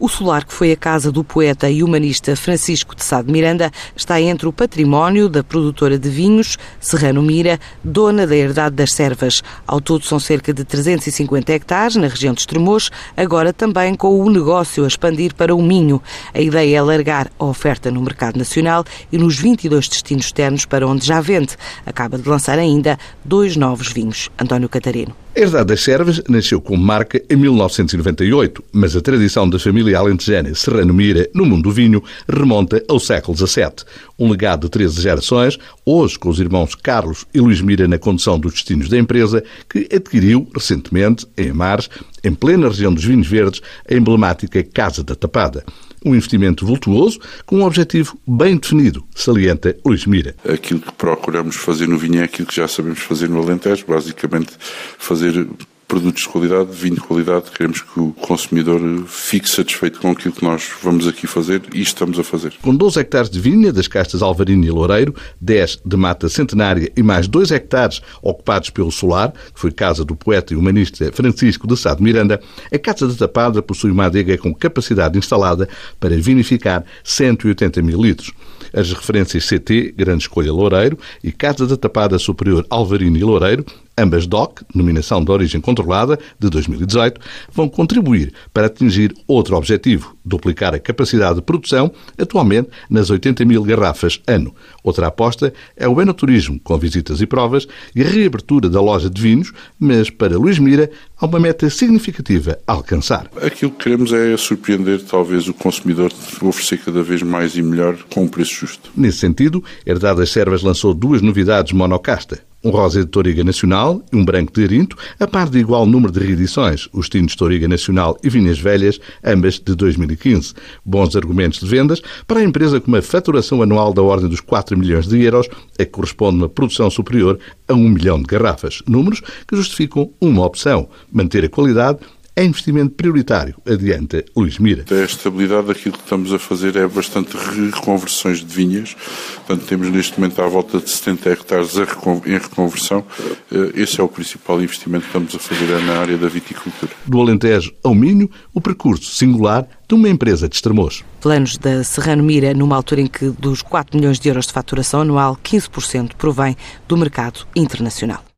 O solar, que foi a casa do poeta e humanista Francisco de Sá de Miranda, está entre o património da produtora de vinhos, Serrano Mira, dona da herdade das servas. Ao todo são cerca de 350 hectares na região de Estremoz, agora também com o negócio a expandir para o Minho. A ideia é alargar a oferta no mercado nacional e nos 22 destinos externos para onde já vende. Acaba de lançar ainda dois novos vinhos. António Catarino. A Herdade das Servas nasceu como marca em 1998, mas a tradição da família alentejana Serrano Mira no mundo do vinho remonta ao século XVII. Um legado de 13 gerações, hoje com os irmãos Carlos e Luís Mira na condução dos destinos da empresa, que adquiriu recentemente, em Amares, em plena região dos vinhos verdes, a emblemática Casa da Tapada. Um investimento vultuoso com um objetivo bem definido, salienta Luís Mira. Aquilo que procuramos fazer no vinho é aquilo que já sabemos fazer no Alentejo, basicamente fazer produtos de qualidade, vinho de qualidade. Queremos que o consumidor fique satisfeito com aquilo que nós vamos aqui fazer e estamos a fazer. Com 12 hectares de vinha das castas Alvarinho e Loureiro, 10 de mata centenária e mais 2 hectares ocupados pelo solar, que foi casa do poeta e humanista Francisco de Sá de Miranda, a Casa da Tapada possui uma adega com capacidade instalada para vinificar 180 mil litros. As referências CT, Grande Escolha Loureiro, e Casa da Tapada Superior Alvarino e Loureiro Ambas DOC, denominação de origem controlada, de 2018, vão contribuir para atingir outro objetivo, duplicar a capacidade de produção, atualmente nas 80 mil garrafas ano. Outra aposta é o enoturismo, com visitas e provas, e a reabertura da loja de vinhos, mas para Luís Mira há uma meta significativa a alcançar. Aquilo que queremos é surpreender talvez o consumidor, oferecer cada vez mais e melhor com um preço justo. Nesse sentido, Herdadas Servas lançou duas novidades monocasta um rosa de Toriga Nacional e um branco de Arinto, a par de igual número de reedições, os tintos Toriga Nacional e Vinhas Velhas, ambas de 2015. Bons argumentos de vendas para a empresa com uma faturação anual da ordem dos 4 milhões de euros, a que corresponde uma produção superior a 1 milhão de garrafas. Números que justificam uma opção, manter a qualidade é investimento prioritário, adianta Luís Mira. A estabilidade daquilo que estamos a fazer é bastante reconversões de vinhas. Portanto, temos neste momento à volta de 70 hectares em reconversão. Eh, esse é o principal investimento que estamos a fazer é na área da viticultura. Do Alentejo ao Minho, o percurso singular de uma empresa de Estremoz. Planos da Serrano Mira, numa altura em que dos 4 milhões de euros de faturação anual, 15% provém do mercado internacional.